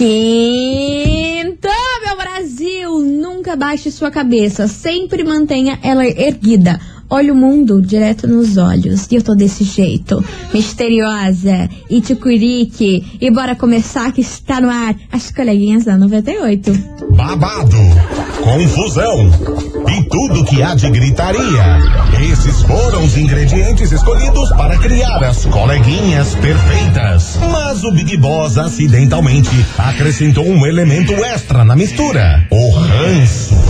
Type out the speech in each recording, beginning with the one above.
Quinta, meu Brasil! Nunca baixe sua cabeça, sempre mantenha ela erguida. Olha o mundo direto nos olhos. E eu tô desse jeito, misteriosa e tucurique. E bora começar que está no ar as coleguinhas da 98. Babado, confusão e tudo que há de gritaria. Esses foram os ingredientes escolhidos para criar as coleguinhas perfeitas. Mas o Big Boss acidentalmente acrescentou um elemento extra na mistura: o ranço.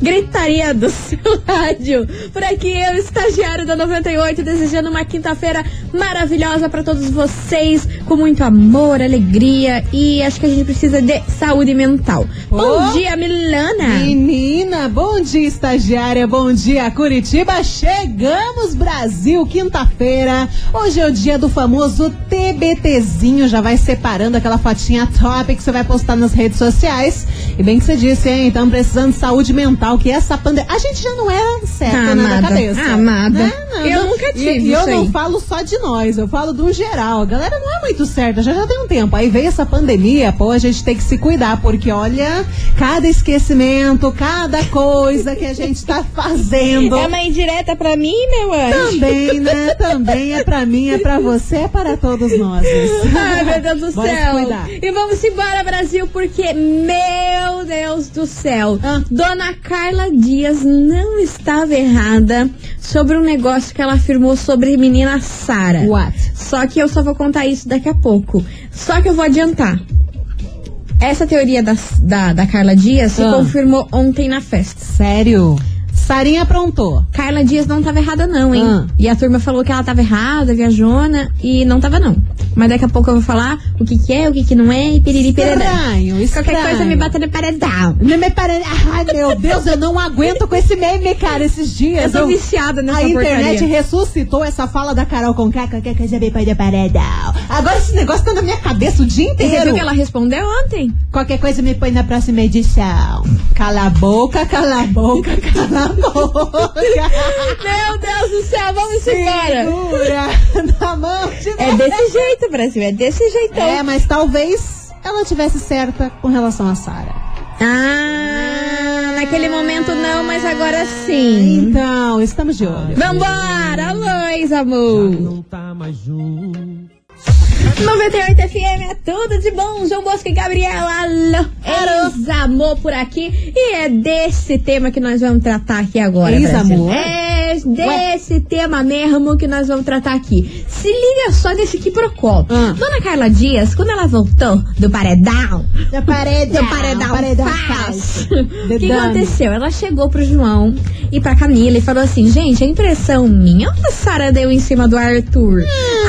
Gritaria do seu rádio. Por aqui eu, estagiário da 98, desejando uma quinta-feira maravilhosa para todos vocês, com muito amor, alegria e acho que a gente precisa de saúde mental. Oh. Bom dia, Milana! Menina, bom dia, estagiária, bom dia, Curitiba. Chegamos, Brasil, quinta-feira. Hoje é o dia do famoso TBTzinho. Já vai separando aquela fotinha top que você vai postar nas redes sociais. E bem que você disse, hein? Estamos precisando de saúde mental, que essa pandemia. A gente já não é certo, Ah, né, da cabeça. amada. Né? Eu nunca E, tive e eu isso não falo só de nós, eu falo do geral. A galera não é muito certa, já já tem um tempo. Aí veio essa pandemia, pô, a gente tem que se cuidar, porque olha, cada esquecimento, cada coisa que a gente tá fazendo. É uma indireta pra mim, meu anjo? Também, né? Também é pra mim, é pra você, é para todos nós. Ai, meu Deus do Bora céu. E vamos embora, Brasil, porque, meu Deus do céu, Ah. Dona Carla Dias não estava errada sobre um negócio que ela afirmou sobre a menina Sara. What? Só que eu só vou contar isso daqui a pouco. Só que eu vou adiantar. Essa teoria da, da, da Carla Dias se Ah. confirmou ontem na festa. Sério? Sarinha aprontou. Carla Dias não tava errada, não, hein? Ah. E a turma falou que ela tava errada, viajona, e não tava, não. Mas daqui a pouco eu vou falar o que que é, o que que não é, e piriri. Estranho, estranho. Qualquer coisa me bota no paredão. Não me pare... Ai, meu Deus, eu não aguento com esse meme, cara, esses dias. Eu tô viciada nessa A internet porcaria. ressuscitou essa fala da Carol com K, qualquer coisa me põe no paredão. Agora esse negócio tá na minha cabeça o dia E você inteiro. viu que ela respondeu ontem? Qualquer coisa me põe na próxima edição. Cala a boca, cala a boca, cala a boca. Meu Deus do céu, vamos embora. Segura na mão de É desse jeito, Brasil, é desse jeitão. É, mas talvez ela tivesse certa com relação a Sara. Ah, naquele momento não, mas agora sim. Então, estamos de olho. Vambora, Luiz, amor. não tá mais junto. 98 FM é tudo de bom. João Bosco e Gabriela. Alô, ex-amor por aqui. E é desse tema que nós vamos tratar aqui agora. Ex-amor? É desse tema mesmo que nós vamos tratar aqui. Se liga só nesse que procó. Ah. Dona Carla Dias, quando ela voltou do paredão, Do paredão, do paredão, paredão falso. O que aconteceu? Ela chegou pro João e pra Camila e falou assim: gente, a impressão minha ou a Sara deu em cima do Arthur?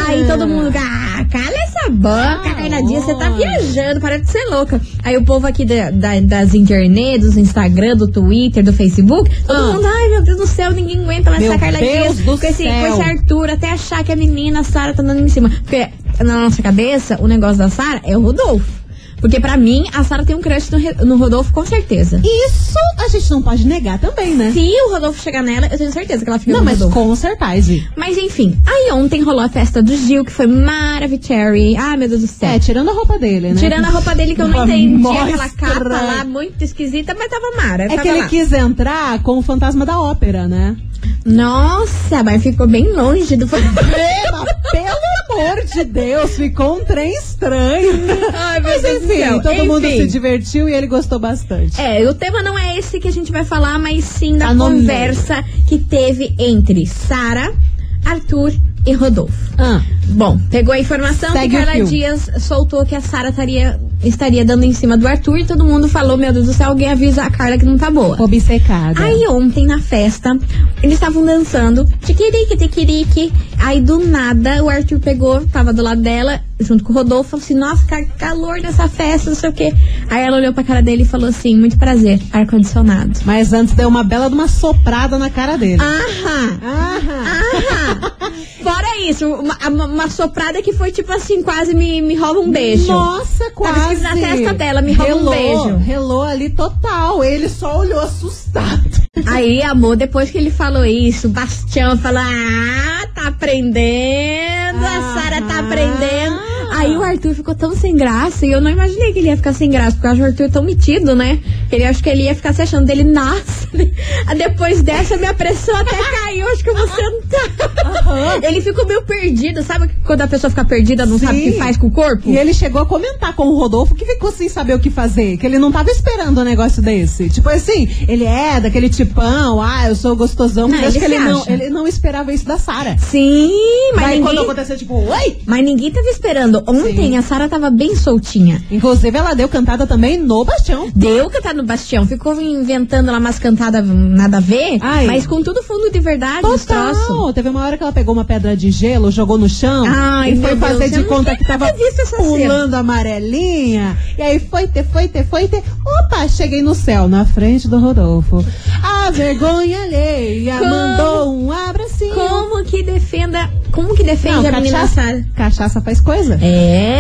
Aí todo mundo, ah, cala essa boca, Carla Dias, você tá viajando, para de ser louca. Aí o povo aqui da- da- das internet, do Instagram, do Twitter, do Facebook, todo Ah. mundo, ai meu Deus do céu, ninguém aguenta mais Meu essa Carla Deus Dias com esse, com esse Arthur, até achar que a menina, a Sara, tá dando em cima. Porque na nossa cabeça, o negócio da Sara é o Rodolfo. Porque pra mim, a Sara tem um crush no, no Rodolfo, com certeza. Isso a gente não pode negar também, né? Se o Rodolfo chegar nela, eu tenho certeza que ela fica Não, com o mas Rodolfo. com certeza. Mas enfim, aí ontem rolou a festa do Gil, que foi maravilhosa. Ah, meu Deus do céu. É, tirando a roupa dele, né? Tirando a roupa dele que eu não entendi, mostra. aquela capa lá muito esquisita, mas tava mara. É tava que ele lá. quis entrar com o fantasma da ópera, né? Nossa, mas ficou bem longe do mas pelo amor de Deus, ficou um trem estranho. Ai, meu Mas Deus enfim, todo mundo Enfim. se divertiu e ele gostou bastante. É, o tema não é esse que a gente vai falar, mas sim da Tá no conversa que teve entre Sara, Arthur e Rodolfo. Ah, Bom, pegou a informação Segue que Carla. Dias soltou que a Sara estaria, estaria dando em cima do Arthur e todo mundo falou: Meu Deus do céu, alguém avisa a Carla que não tá boa. obcecada. Aí ontem na festa, eles estavam dançando, tiquirique, tiquirique. Aí do nada o Arthur pegou, tava do lado dela, junto com o Rodolfo, falou assim: Nossa, cara, calor nessa festa, não sei o quê. Aí ela olhou pra cara dele e falou assim: muito prazer, ar-condicionado. Mas antes deu uma bela de uma soprada na cara dele. Aham. Aham. Aham. Fora isso, uma, uma- uma soprada que foi tipo assim, quase me, me rola um beijo. Nossa, quase. na testa dela, me um relou, beijo. Relou ali total. Ele só olhou assustado. Aí, amor, depois que ele falou isso, o Bastião falou: Ah, tá aprendendo, a Sara tá aprendendo. Aí o Arthur ficou tão sem graça e eu não imaginei que ele ia ficar sem graça, porque eu acho o Arthur tão metido, né? Ele acho que ele ia ficar se achando dele, nossa, depois dessa minha pressão até caiu, acho que eu vou sentar. Ele ficou meio perdido, sabe quando a pessoa fica perdida, não sabe o que Sim. faz com o corpo? E ele chegou a comentar com o Rodolfo que ficou sem saber o que fazer, que ele não tava esperando um negócio desse. Tipo assim, ele é daquele tipão, ah, eu sou gostosão, mas Não, acho ele que ele não, ele não esperava isso da Sara. Sim, mas quando ninguém, aconteceu, tipo, oi! mas ninguém tava esperando. Ontem Sim. a Sara tava bem soltinha. Inclusive, ela deu cantada também no Bastião. Deu cantar no Bastião, ficou inventando lá umas cantadas nada a ver, Ai. mas com tudo fundo de verdade. Total! Teve uma hora que ela pegou uma pedra de gelo, jogou no chão Ai, e foi fazer Deus, de conta que tava essa cena. pulando amarelinha. E aí foi ter, foi ter, foi ter. Opa, cheguei no céu, na frente do Rodolfo. A vergonha alheia Como? mandou um abracinho. Como que defenda, como que defende Não, a menina cachaça, Sara? cachaça faz coisa. É,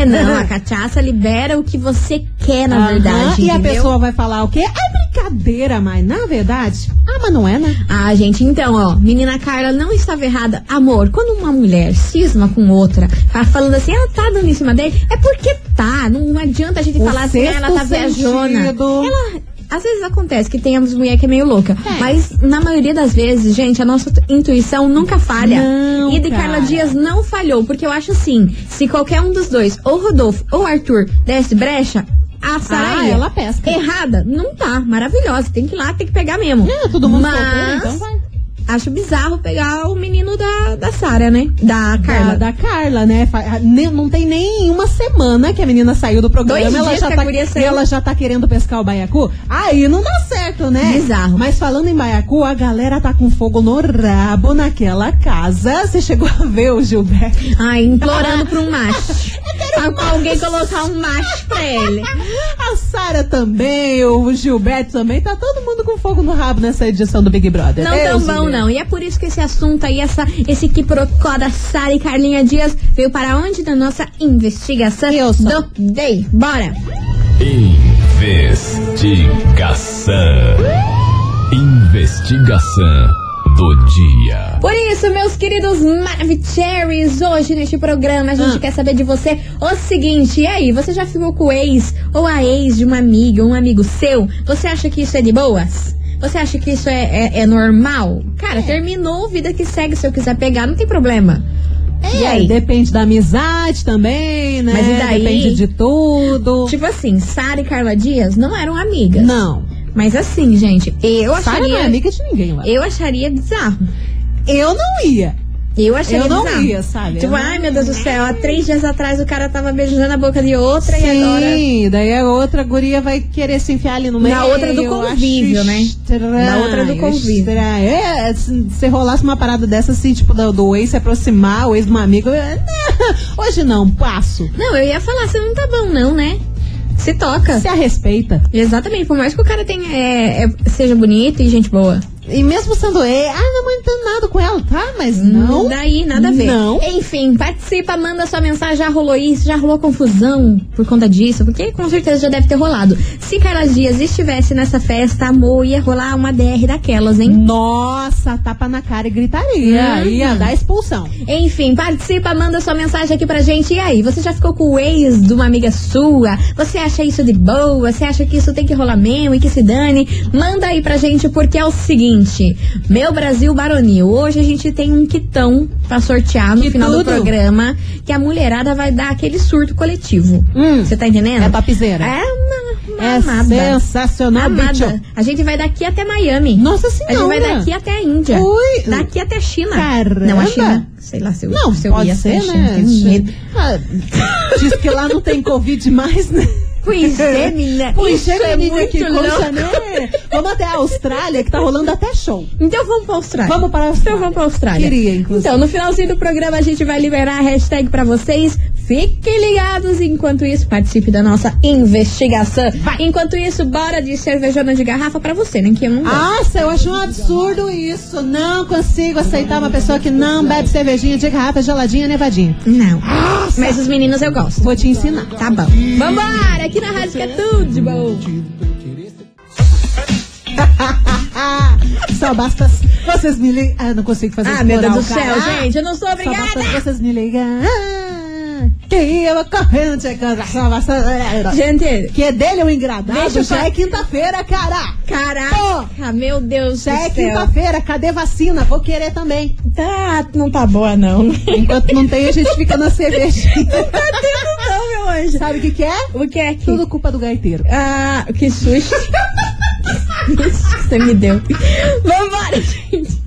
não, a cachaça libera o que você quer, na Aham, verdade, E a entendeu? pessoa vai falar o quê? É brincadeira, mas na verdade. Ah, mas não é, né? Ah, gente, então, ó, menina Carla não estava errada. Amor, quando uma mulher cisma com outra, tá falando assim, ela tá dando em cima dele, é porque tá. Não, adianta a gente O falar assim, ah, ela tá viajona. Ela. Às vezes acontece que tem as mulheres que é meio louca. Mas na maioria das vezes, gente, a nossa intuição nunca falha. Não, e de cara. Carla Dias não falhou. Porque eu acho assim, se qualquer um dos dois, ou Rodolfo ou Arthur, desse brecha, a Ah, ia. ela pesca. Errada? Não tá. Maravilhosa. Tem que ir lá, tem que pegar mesmo. É, todo mundo Mas solteiro, então vai. Acho bizarro pegar o menino da, da Sara, né? Da Carla. Da, da Carla, né? Não tem nem uma semana que a menina saiu do programa. Dois ela já tá, e ela já tá querendo pescar o baiacu. Aí não dá certo, né? Bizarro. Mas falando em baiacu, a galera tá com fogo no rabo naquela casa. Você chegou a ver o Gilberto? Ai, implorando pra um macho. Pra alguém colocar um macho pra ele. A Sara também, o Gilberto também. Tá todo mundo com fogo no rabo nessa edição do Big Brother. Não Eu, tão bom, Gilberto. não. E é por isso que esse assunto aí, essa, esse quiprocó da Sara e Carlinha Dias veio para onde? Da nossa investigação Wilson. do Day. Bora! Investigação. Investigação do dia. Por isso, meus queridos Maravicheries, hoje neste programa a gente Ah. quer saber de você o seguinte: e aí, você já ficou com o ex ou a ex de uma amiga ou um amigo seu? Você acha que isso é de boas? Você acha que isso é, é, é normal? Cara, terminou, vida que segue. Se eu quiser pegar, não tem problema. e É, aí? depende da amizade também, né? Mas e daí? Depende de tudo. Tipo assim, Sara e Carla Dias não eram amigas. Não. Mas assim, gente, eu Sara não acharia. é amiga de ninguém lá. Eu acharia bizarro. Eu não ia. Eu acharia Eu não bizarro. ia, sabe? Tipo, não ai meu Deus do céu, há três dias atrás o cara tava beijando a boca de outra e agora. Sim, daí a outra guria vai querer se enfiar ali no meio. Na outra do convívio, né? Estranho, Na outra do convívio. Estranho. É, se, se rolasse uma parada dessa, assim, tipo, do, do ex se aproximar, o ex de uma amiga, eu- hoje não, passo. Não, eu ia falar, você não tá bom, não, né? Se toca. Se a respeita. Exatamente, por mais que o cara tenha, é, é- seja bonito e gente boa. E mesmo sendo ex, ah, não entendo nada com ela, tá? Mas não. Daí, nada a ver. Não. Enfim, participa, manda sua mensagem. Já rolou isso? Já rolou confusão por conta disso? Porque com certeza já deve ter rolado. Se Carla Dias estivesse nessa festa, amor, ia rolar uma DR daquelas, hein? Nossa, tapa na cara e gritaria. Uhum. Ia dar expulsão. Enfim, participa, manda sua mensagem aqui pra gente. E aí, você já ficou com o ex de uma amiga sua? Você acha isso de boa? Você acha que isso tem que rolar mesmo e que se dane? Manda aí pra gente, porque é o seguinte: Meu Brasil Baronil, hoje a gente tem um quitão pra sortear no Que final do tudo. programa que a mulherada vai dar aquele surto coletivo. Hum. Você tá entendendo? É topzera. É uma, uma É amada. sensacional, bicho. Amada. A gente vai daqui até Miami. Nossa A gente senhora. vai daqui até a Índia. Ui. Daqui até a China. Caramba. Não, a China. Sei lá se eu, Não, se eu pode ia ser, né? China. Tenho medo. Ah, diz que lá não tem Covid mais, né? Pois é, menina. Pois é, é menina, muito que coisa, né? Vamos até a Austrália, que tá rolando até show. Então vamos pra Austrália. Vamos para a Então Austrália. vamos pra Austrália. Queria, inclusive. Então, no finalzinho do programa, a gente vai liberar a hashtag pra vocês. Fiquem ligados. Enquanto isso, participe da nossa investigação. Enquanto isso, bora de cervejona de garrafa pra você, né? Que eu não gosto. Nossa, eu acho um absurdo isso. Não consigo aceitar uma pessoa que não bebe cervejinha de garrafa geladinha, nevadinha. Não. Mas os meninos eu gosto. Vou te ensinar. Tá bom. Vambora! Aqui na rádio que é tudo de bom. Só basta vocês me ligarem. Ah, não consigo fazer Ah, meu Deus do céu, gente. Eu não sou Só basta obrigada. vocês me ligarem. Que eu vou correndo, chegando. Só basta. Gente, Que é dele o engradado. Deixa eu Já fa- é quinta-feira, cara. caraca, meu Deus Já do é quinta-feira. Cadê vacina? Vou querer também. Tá, não tá boa, não. Enquanto não tem, a gente fica na cervejinha. tá tendo, não, meu anjo. Sabe o que, que é? O que é que? Tudo culpa do gaiteiro. Ah, que susto. Que susto que você me deu. Vambora, gente.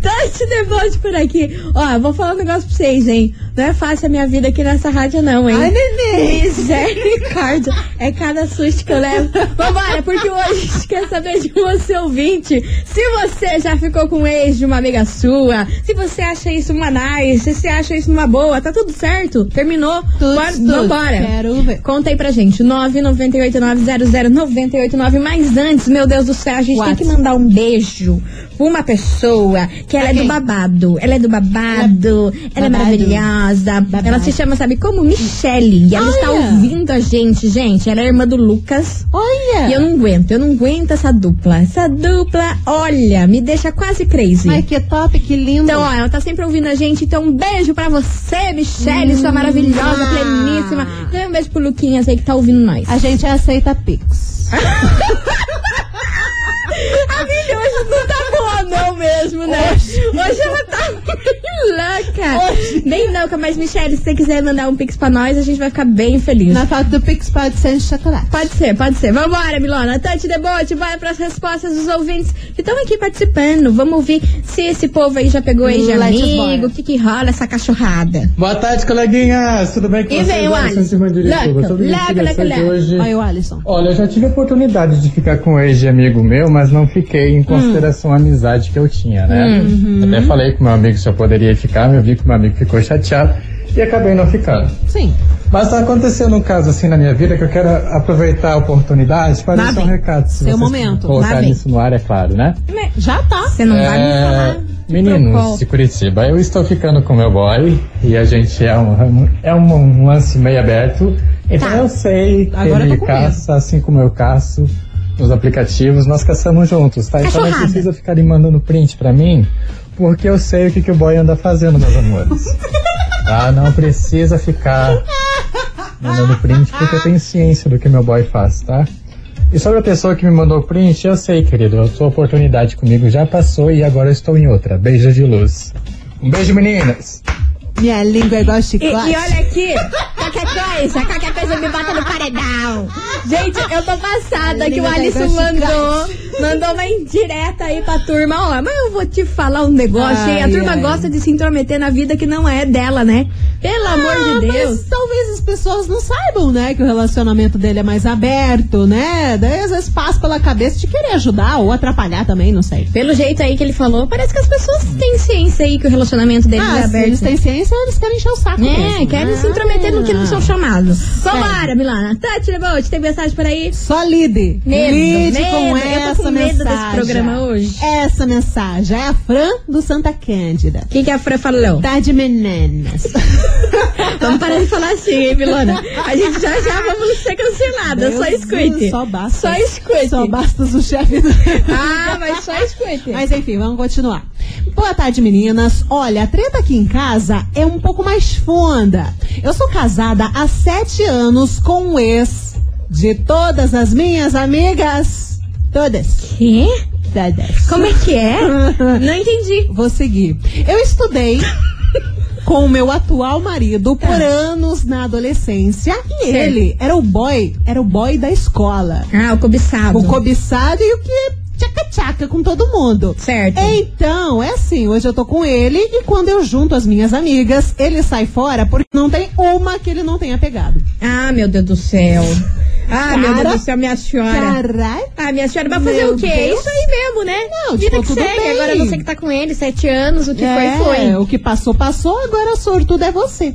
Tati Debote por aqui. Ó, eu vou falar um negócio pra vocês, hein? Não é fácil a minha vida aqui nessa rádio, não, hein? Ai, neném. Misericórdia. É cada susto que eu levo. Vambora, porque hoje a gente quer saber de você, ouvinte. Se você já ficou com ex de uma amiga sua, se você acha isso uma nice, se você acha isso uma boa, tá tudo certo? Terminou? Tudo, Bora, tudo. Vambora. Quero ver. Conta aí pra gente, 998900989. Mas antes, meu Deus do céu, a gente tem What? que mandar um beijo uma pessoa que ela é do babado. Ela é do babado, ela é babado. maravilhosa. Babado. Ela se chama, sabe como? Michelle. E ela está Olha. ouvindo a gente, gente. Ela é irmã do Lucas. Olha. E eu não aguento, eu não aguento essa dupla. Essa dupla, olha, me deixa quase crazy. Ai, que top, que lindo. Então, ó, ela tá sempre ouvindo a gente. Então, um beijo pra você, Michelle, sua maravilhosa, pleníssima. E um beijo pro Luquinhas aí que tá ouvindo nós. A gente aceita Pix. A Mili hoje não tá boa, não mesmo, né? Hoje, ela tá louca. Bem louca, mas, Michelle, se você quiser mandar um pix pra nós, a gente vai ficar bem feliz. Na foto do Pix pode ser de chocolate. Pode ser, pode ser. Vambora, Milona. Tante Debote, vai pras respostas dos ouvintes que estão aqui participando. Vamos ouvir se esse povo aí já pegou aí de amigo, o que que rola essa cachorrada. Boa tarde, coleguinhas! Tudo bem com E vocês? vem o Alisson hoje. Olha o Alisson. Olha, eu já tive a oportunidade de ficar com um ex de amigo meu, mas não fiquei em consideração a amizade que eu tinha, né? Até falei com meu amigo se eu poderia ficar, eu vi que meu amigo ficou chateado e acabei não ficando. Sim. Mas tá acontecendo um caso assim na minha vida que eu quero aproveitar a oportunidade para deixar um recado. Se Seu momento. Colocar isso no ar, é claro, né? Já tá. Você não vai me É, falar. Meninos de Curitiba, eu estou ficando com meu boy e a gente é um, é um, um lance meio aberto. Então Tá. eu sei que Agora ele caça, assim como eu caço nos aplicativos, nós caçamos juntos, tá? Então não precisa ficar mandando print pra mim, porque eu sei o que, que o boy anda fazendo, meus amores. tá? Não precisa ficar mandando print, porque eu tenho ciência do que meu boy faz, tá? E sobre a pessoa que me mandou o print, eu sei, querido, a sua oportunidade comigo já passou e agora eu estou em outra. Beijo de luz. Um beijo, meninas! Minha língua é igual E, chiclete. e olha aqui, qualquer coisa, qualquer coisa me bota no paredão. Gente, eu tô passada que o Língua Alisson mandou, mandou uma indireta aí pra turma. Ó, mas eu vou te falar um negócio, hein? A Ai, turma ai. gosta de se intrometer na vida que não é dela, né? Pelo amor Ah, de mas Deus. talvez as pessoas não saibam, né, que o relacionamento dele é mais aberto, né? Daí às vezes passa pela cabeça de querer ajudar ou atrapalhar também, não sei. Pelo jeito aí que ele falou, parece que as pessoas têm ciência aí que o relacionamento deles Ah, é aberto. eles têm ciência, eles querem encher o saco É, mesmo. querem se Ah. intrometer no que não são chamados. Vambora, Milana. Tati Lebote, tem mensagem por aí? Só lide. Medo, lide medo. com Eu tô essa com medo desse mensagem. programa hoje. Essa mensagem é a Fran do Santa Cândida. O que, que a Fran falou? Tarde, meninas. Vamos parar de falar assim, hein, Milona? A gente já já vamos ser canceladas. Só escute. Só basta. Só escute. Só basta o chefe do... Ah, mas só escute. Mas enfim, vamos continuar. Boa tarde, meninas. Olha, a treta aqui em casa é um pouco mais funda. Eu sou casada há sete anos com um ex de todas as minhas amigas. Todas. Quê? Todas. Como é que é? Não entendi. Vou seguir. Eu estudei com o meu atual marido por anos na adolescência e Certo. ele era o boy, era o boy da escola. Ah, o cobiçado. O cobiçado e o que tchaca-tchaca com todo mundo. Certo. Então, é assim, hoje eu tô com ele e quando eu junto as minhas amigas, ele sai fora porque não tem uma que ele não tenha pegado. Ah, meu Deus do céu. Ah, meu Cara. Deus do céu, minha senhora. Caralho. Ah, minha senhora, vai fazer Meu o quê? Deus. Isso aí mesmo, né? Não, Vida tipo, que tudo segue. bem. Agora você que tá com ele, sete anos, o que é, foi, foi. o que passou, passou, agora sortudo é você.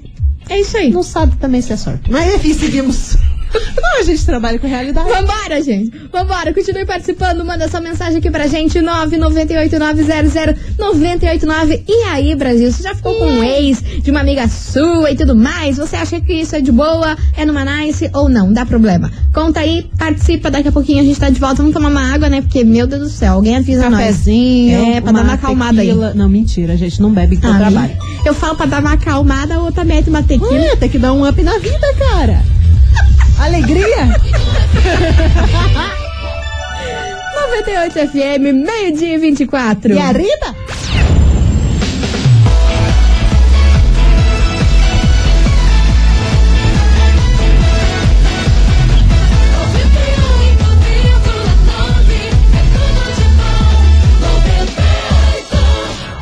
É isso aí. Não sabe também se é sorte. Mas enfim, seguimos. Não, a gente trabalha com realidade. Vambora, gente. Vambora. Continue participando. Manda sua mensagem aqui pra gente. 998900989. E aí, Brasil? Você já ficou com um ex de uma amiga sua e tudo mais? Você acha que isso é de boa? É numa nice ou não? Dá problema. Conta aí, participa. Daqui a pouquinho a gente tá de volta. Vamos tomar uma água, né? Porque, meu Deus do céu, alguém avisa nós. Cafezinho. É, pra dar uma acalmada aí. Não, mentira, a gente não bebe enquanto Ah, trabalha. Eu falo pra dar uma acalmada, a outra mete uma tequila. É, tem que dar um up na vida, cara. Alegria. 98 FM, meio-dia e 24. E a Rita?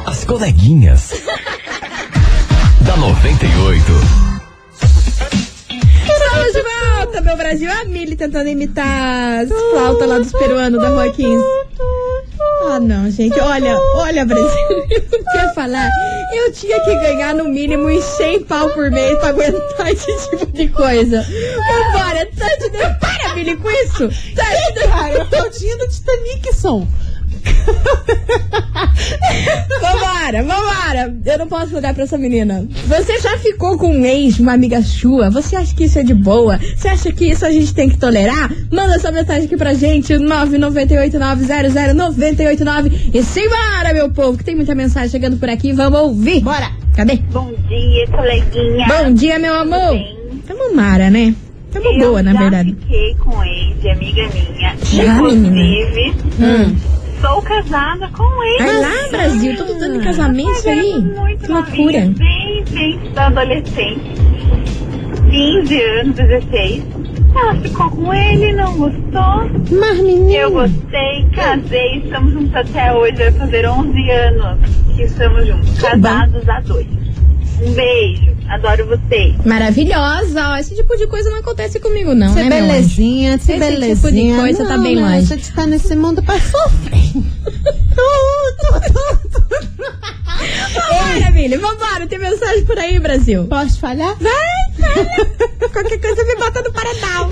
As coleguinhas. da 98. De volta, meu Brasil. A Mili tentando imitar as flautas lá dos peruanos da Rua 15. Ah, não, gente. Olha, olha, Brasil. Eu não quero falar. Eu tinha que ganhar no mínimo uns 100 pau por mês pra aguentar esse tipo de coisa. Vambora, tá de... Para, Mili, com isso. Tá de... Cara, a flautinha do Titanic, som. Vambora, vambora. Eu não posso olhar pra essa menina. Você já ficou com um ex, uma amiga sua? Você acha que isso é de boa? Você acha que isso a gente tem que tolerar? Manda sua mensagem aqui pra gente, 998900989. E simbora, meu povo, que tem muita mensagem chegando por aqui. Vamos ouvir. Bora. Cadê? Bom dia, coleguinha. Bom dia, meu amor. Tamo mara, né? Tamo eu boa, na já verdade. fiquei com ex de amiga minha. Já, Inclusive, Hum. Sou casada com ex. Vai lá, Brasil. Tô dando casamento aí. muito Que loucura. novinha, Bem, bem da adolescente. 15 anos, 16. Ela ficou com ele, não gostou. Mas, menina. Eu gostei, casei, estamos juntos até hoje. Vai fazer 11 anos que estamos juntos. Que Casados a dois. Um beijo. Adoro vocês. Maravilhosa. Ó, esse tipo de coisa não acontece comigo, não, Ser né, meu anjo? belezinha, Esse belezinha. tipo de coisa tá Não, bem né? longe. A gente tá nesse mundo pra sofrer. Bora, Mili, vambora. Tem mensagem por aí, Brasil. Posso falhar? Vai, fala. Qualquer coisa me bota no paredão.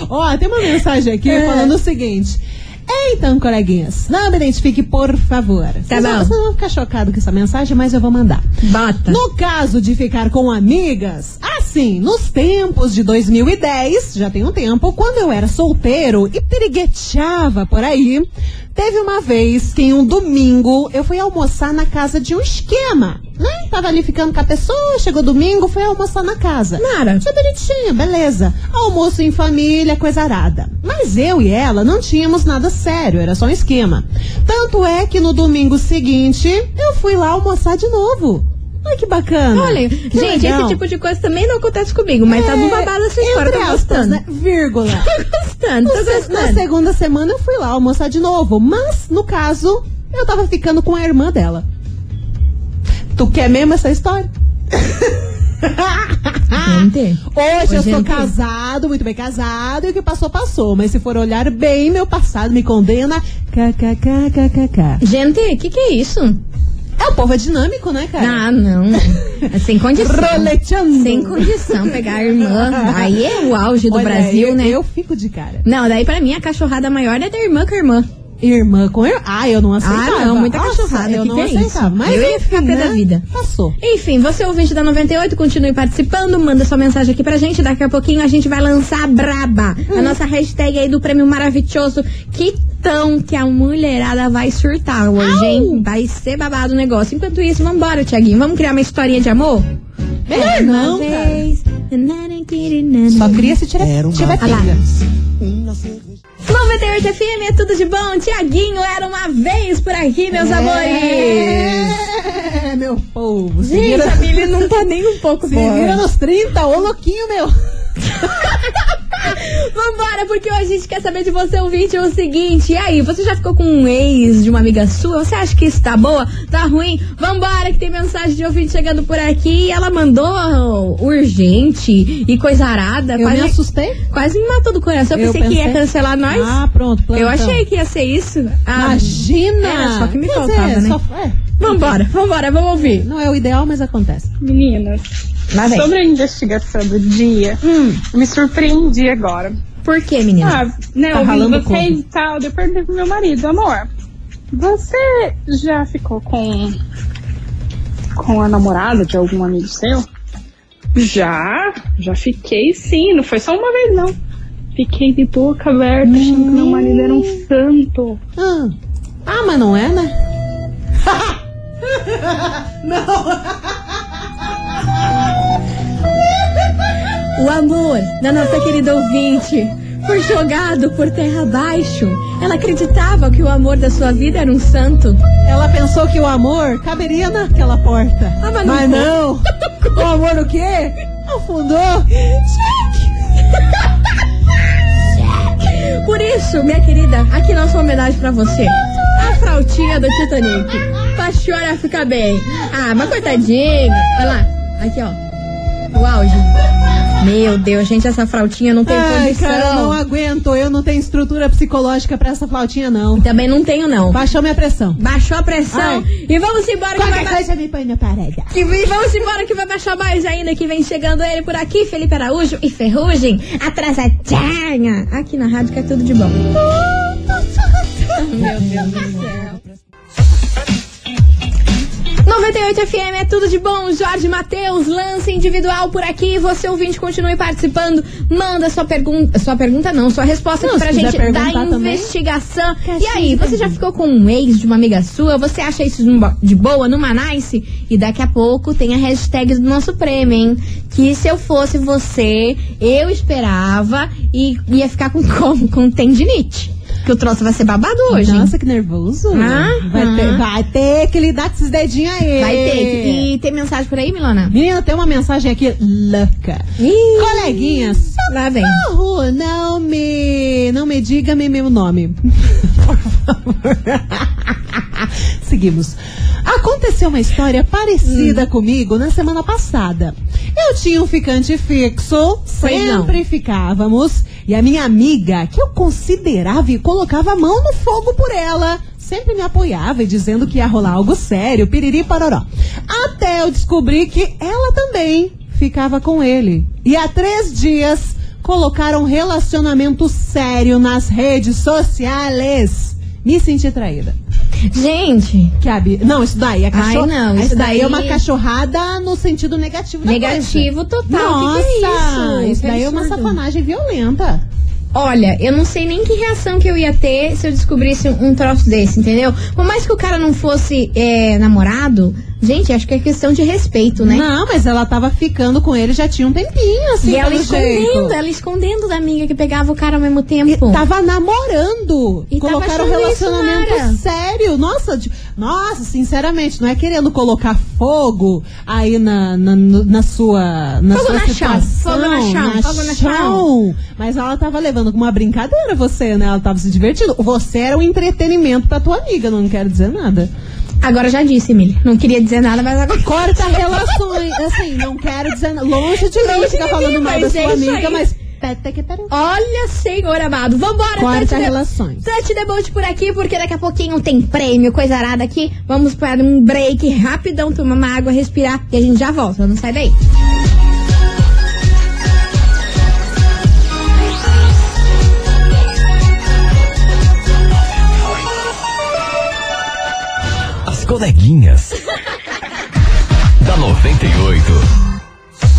Ó, tem uma mensagem aqui É. falando o seguinte. Então, coleguinhas, não me identifique, por favor. Tá vocês, bom. Vão, vocês vão ficar chocados com essa mensagem, mas eu vou mandar. Bota. No caso de ficar com amigas, assim, nos tempos de 2010, já tem um tempo, quando eu era solteiro e pirigueteava por aí, teve uma vez que em um domingo eu fui almoçar na casa de um esquema, né? Tava ali ficando com a pessoa, chegou domingo, fui almoçar na casa. Nara. Tinha bonitinha, beleza. Almoço em família, coisa arada. Mas eu e ela não tínhamos nada sério, era só um esquema. Tanto é que no domingo seguinte, eu fui lá almoçar de novo. Olha que bacana. Olha, Que gente, legal. esse tipo de coisa também não acontece comigo, mas tá É, no babado essa história. Tô aspas, gostando. né? Vírgula. Tô gostando, tô se- Na gostando. segunda semana eu fui lá almoçar de novo, mas no caso, eu tava ficando com a irmã dela. Tu quer mesmo essa história? Gente, Hoje eu sou casado, muito bem casado, e o que passou, passou. Mas se for olhar bem, meu passado me condena. KKKKKK. gente, o que que é isso? É, o povo é dinâmico, né, cara? Ah, não. É sem condição. Roleteando. Sem condição pegar a irmã. Aí é o auge do Olha, Brasil, eu, né? Eu fico de cara. Não, daí pra mim a cachorrada maior é da irmã com a irmã. Irmã com irmã. Ah, eu não aceitava. Ah, não, muita Nossa, cachorrada, Eu que não que é aceitava. Mas Eu ia ficar pé da né? vida. Passou. Enfim, você ouvinte da 98, continue participando, manda sua mensagem aqui pra gente. Daqui a pouquinho a gente vai lançar a braba, Hum. a nossa hashtag aí do prêmio maravilhoso. Que tão que a mulherada vai surtar hoje, hein? Vai ser babado o negócio. Enquanto isso, vambora, Tiaguinho. Vamos criar uma historinha de amor? Melhor Era uma não, cara. vez. Só cria se tiver, Ah lá. filha. 98 FM é tudo de bom. Tiaguinho era uma vez por aqui, meus amores. É, meu povo. Gente, vira, a Mili não tá nem um pouco se boa. vira nos 30, ô louquinho, meu. Vambora, porque hoje a gente quer saber de você, ouvinte, o seguinte. E aí, você já ficou com um ex de uma amiga sua? Você acha que isso tá boa? Tá ruim? Vambora, que tem mensagem de ouvinte chegando por aqui. E ela mandou urgente e coisa arada. Eu quase, me assustei. quase me matou do coração. Eu Eu pensei, que ia pensei- cancelar nós. Ah, pronto. plantão. Eu achei que ia ser isso. Ah, Imagina! Era só que me faltava, dizer, né? só- é, Vambora, vambora, vamos ouvir. Não é o ideal, mas acontece. Meninas, Lá vem. sobre a investigação do dia, eu me surpreendi agora. Por que, menina? Ah, né, Tá ouvindo vocês como? e tal, eu perguntei pro meu marido, amor, você já ficou com com a namorada de algum amigo seu? Já, já fiquei sim, não foi só uma vez não. Fiquei de boca aberta, achando que meu marido era um santo. Ah, ah mas não é, né? O amor da nossa querida ouvinte foi jogado por terra abaixo. Ela acreditava que o amor da sua vida era um santo. Ela pensou que o amor caberia naquela porta. Ah, mas não mas não. o amor o quê? Afundou. Por isso, minha querida, aqui nossa homenagem pra você. A frautinha do Titanic. Pra chorar ficar bem. Ah, mas coitadinho. Olha lá. Aqui, ó. O auge. Meu Deus, gente, essa frautinha não tem Ai, condição. cara, eu não aguento. Eu não tenho estrutura psicológica pra essa flautinha, não. Também não tenho, não. Baixou minha pressão. Baixou a pressão. E vamos embora que vai, Qualquer ba- coisa me põe na parede. que- e vamos embora que vai baixar mais ainda, que vem chegando ele por aqui, Felipe Araújo e Ferrugem, atrasadinha, aqui na rádio que é tudo de bom. Meu Deus do céu. 98 FM é tudo de bom. Jorge Matheus, lance individual por aqui. Você ouvinte continue participando. Manda sua pergunta. Sua pergunta não, sua resposta Não, aqui pra gente da também. investigação. E aí, você já ficou com um ex de uma amiga sua? Você acha isso de boa, numa nice? E daqui a pouco tem a hashtag do nosso prêmio, hein? Que se eu fosse você, eu esperava e ia ficar com como? Com tendinite. Que o troço vai ser babado hoje. hein? Nossa, que nervoso. Ah, vai, ah. ter, vai ter que lidar com esses dedinhos aí. Vai ter. E tem mensagem por aí, Milona? Menina, tem uma mensagem aqui louca. Ih, Coleguinhas, lá vem. socorro, não me. Não me diga meu meu nome. Por favor. Seguimos. Aconteceu uma história parecida Hum. comigo na semana passada. Eu tinha um ficante fixo, não. sempre ficávamos, e a minha amiga, que eu considerava e colocava a mão no fogo por ela, sempre me apoiava e dizendo que ia rolar algo sério, piriri pororó. Até eu descobri que ela também ficava com ele. E há três dias colocaram relacionamento sério nas redes sociais. Me senti traída. Gente, Que Não, isso daí é Ai, cachorro. não, isso isso daí, daí- é uma cachorrada no sentido negativo da negativo coisa. total. Nossa, que que é isso? isso daí é uma safanagem violenta. Olha, eu não sei nem que reação que eu ia ter se eu descobrisse um troço desse, entendeu? Por mais que o cara não fosse é, namorado, gente, acho que é questão de respeito, né? Não, mas ela tava ficando com ele já tinha um tempinho, assim, e ela escondendo, jeito. ela escondendo da amiga que pegava o cara ao mesmo tempo. E tava namorando. E Colocaram um relacionamento sério. Nossa, nossa, sinceramente, não é querendo colocar fogo aí na, na, na sua na Fogo sua na chão, situação, fogo na chão, fogo na chão. Mas ela tava levando com uma brincadeira você, né? Ela tava se divertindo. Você era um entretenimento pra tua amiga, não quero dizer nada. Agora já disse, Emília. Não queria dizer nada, mas agora. Corta relações, assim, não quero dizer nada. Longe de mim ficar falando mal da sua amiga, aí. mas peta que pariu. Olha, senhor amado. Vambora, Corta de- relações. Tati Debote por aqui, porque daqui a pouquinho tem prêmio, coisa arada aqui. Vamos para um break rapidão, tomar uma água, respirar e a gente já volta. Não sai daí. Coleguinhas. da 98.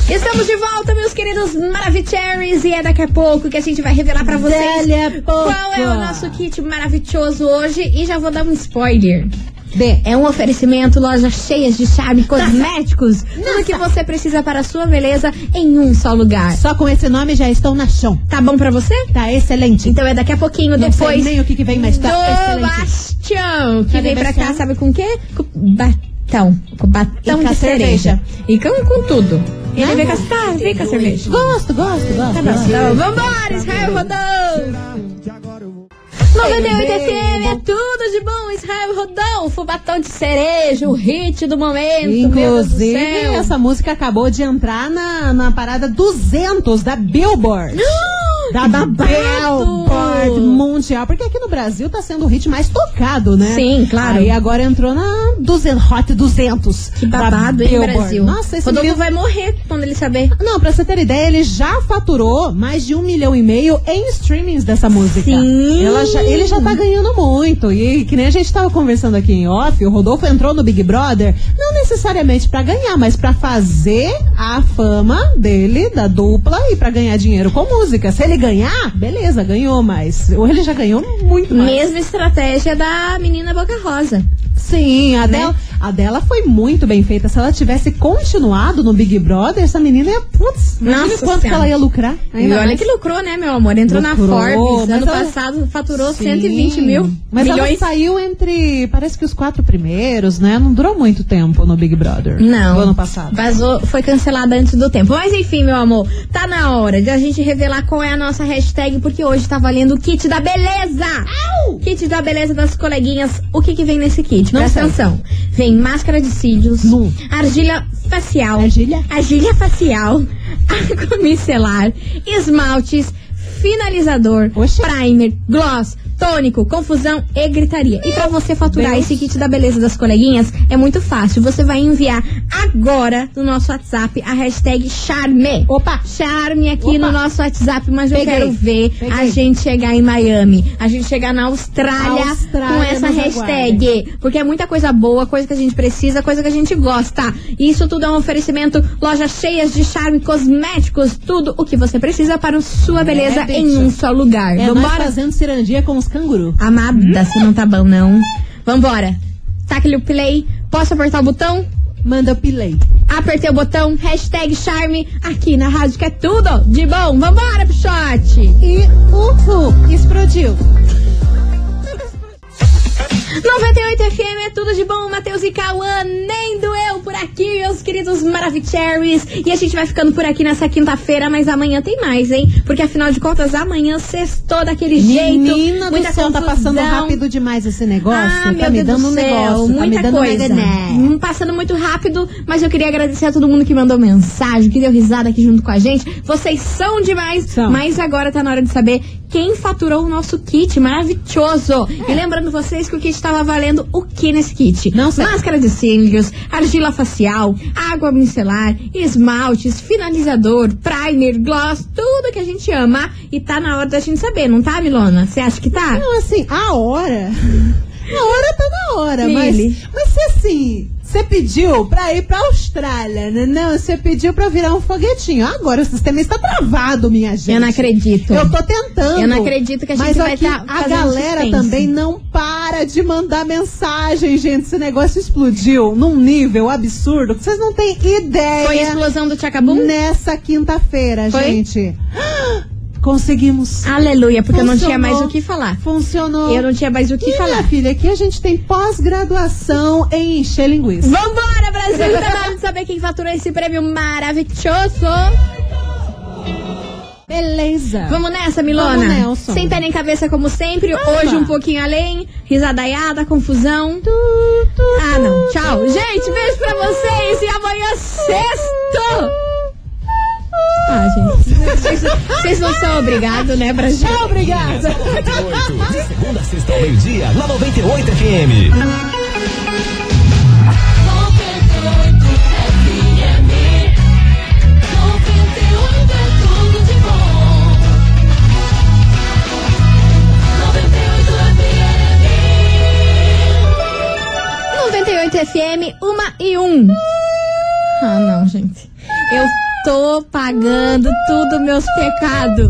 Estamos de volta, meus queridos Maravicheries, e é daqui a pouco que a gente vai revelar pra vocês qual é o nosso kit maravilhoso hoje. E já vou dar um spoiler. D. É um oferecimento, lojas cheias de charme, cosméticos, tudo que você precisa para a sua beleza em um só lugar. Só com esse nome já estou na chão. Tá bom pra você? Tá excelente. Então é daqui a pouquinho, Não depois sei nem o que, que vem, mas tá do excelente. Bastião, que Cadê vem pra cá, sabe com o quê? Com batão. Com batão com de a cereja. E com, com tudo. Ele vem com a, tá, vem com a cerveja. Gosto, gosto, gosto. Tá bom, então, vambora, Israel Rodolfo! 98 FM é tudo de bom, Israel Rodolfo, batom de cereja, o hit do momento, meu Deus do Inclusive, essa música acabou de entrar na, na parada 200 da Billboard. Da Billboard Mundial. Porque aqui no Brasil tá sendo o hit mais tocado, né? Sim, claro. Aí agora entrou na 200, Hot 200. Que babado, hein. Brasil? Nossa, esse Rodolfo vai morrer quando ele saber. Não, pra você ter ideia, ele já faturou mais de um milhão e meio em streamings dessa música. Sim. Ela já- ele já tá ganhando muito. E que nem a gente tava conversando aqui em off, o Rodolfo entrou no Big Brother, não necessariamente pra ganhar, mas pra fazer a fama dele, da dupla, e pra ganhar dinheiro com música. Se ele ganhar, beleza, ganhou, mas ou ele já ganhou muito mais. Mesma estratégia da menina Boca Rosa. Sim, a, dela, a dela foi muito bem feita. Se ela tivesse continuado no Big Brother, essa menina ia. Putz, Nossa quanto que ela ia lucrar. E ainda olha mais. que lucrou, né, meu amor? Entrou Lucrou, na Forbes. Ano ela- passado faturou Sim. 120 mil Mas ela milhões. saiu entre, parece que os quatro primeiros, né? Não durou muito tempo no Big Brother. Não. Ano passado. Vazou, foi cancelada antes do tempo. Mas enfim, meu amor, tá na hora de a gente revelar qual é a nossa hashtag, porque hoje tá valendo o kit da beleza! Kit da beleza das coleguinhas. O que que vem nesse kit? Não Presta sei. atenção. Vem máscara de cílios, Nu. argila facial, Argilha? argilha facial, água micelar, esmaltes, finalizador, Oxi. primer, gloss, tônico, confusão e gritaria. E pra você faturar Deus. esse kit da beleza das coleguinhas, é muito fácil. Você vai enviar agora no nosso WhatsApp a hashtag Charme. Opa! Charme aqui Opa. no nosso WhatsApp, mas eu Peguei. quero ver Peguei. a gente chegar em Miami, a gente chegar na Austrália, Austrália, com essa hashtag. Porque é muita coisa boa, coisa que a gente precisa, coisa que a gente gosta. E isso tudo é um oferecimento, lojas cheias de charme, cosméticos, tudo o que você precisa para a sua beleza. Em um só lugar. É Vambora? fazendo cirandia com os canguru. Amada, se não tá bom, não. Vambora. Taca-lhe o play. Posso apertar o botão? Manda o pilei. Apertei o botão, hashtag charme, aqui na rádio que é tudo de bom. Vambora, pichote! E uhul, explodiu. 98 FM é tudo de bom, Matheus e Cauã, nem doeu por aqui, meus queridos Maravicheries. E a gente vai ficando por aqui nessa quinta-feira, mas amanhã tem mais, hein? Porque afinal de contas, amanhã sextou daquele jeito. Menina do muita céu, tá passando rápido demais esse negócio. Ah, tá meu me Deus dando do um céu, negócio. muita tá me dando coisa. Hum, Passando muito rápido, mas eu queria agradecer a todo mundo que mandou mensagem, que deu risada aqui junto com a gente. Vocês são demais, São. mas agora tá na hora de saber quem faturou o nosso kit maravilhoso. E lembrando vocês que o kit tava valendo o que nesse kit? Não sei. Máscara de cílios, argila facial, água micelar, esmaltes, finalizador, primer, gloss, tudo que a gente ama. E tá na hora da gente saber, não tá, Milona? Você acha que tá? Não, assim, a hora. A hora tá na hora, Lili. mas, mas se assim, você pediu pra ir pra Austrália, né? Não, você pediu pra virar um foguetinho. Agora o sistema está travado, minha gente. Eu não acredito. Eu tô tentando. Eu não acredito que a gente mas vai aqui, tá A galera suspense. também não para de mandar mensagem, gente. Esse negócio explodiu num nível absurdo que vocês não têm ideia. Foi a explosão do Tchacabum? Nessa quinta-feira, gente. Conseguimos. Aleluia, porque eu não tinha Funcionou. mais o que falar. Funcionou. Eu não tinha mais o que E, falar. minha filha, aqui a gente tem pós-graduação em encher linguiça. Vambora, Brasil! Tá de saber quem faturou esse prêmio maravilhoso. Beleza. Vamos nessa, Milona? Vamos, Nelson. Sem pé nem cabeça, como sempre. Vamos Hoje lá. um pouquinho além. Risadaiada, confusão. Ah, não. Tchau. Gente, beijo pra vocês. E amanhã, sexto. Ah, gente. Vocês, vocês não são obrigados, né, Brasil? Tchau, obrigada. 98, de segunda a sexta ao meio-dia, na 98 FM. FM. 98 FM, uma e um. Ah, não, gente. Eu tô pagando tudo meus pecados.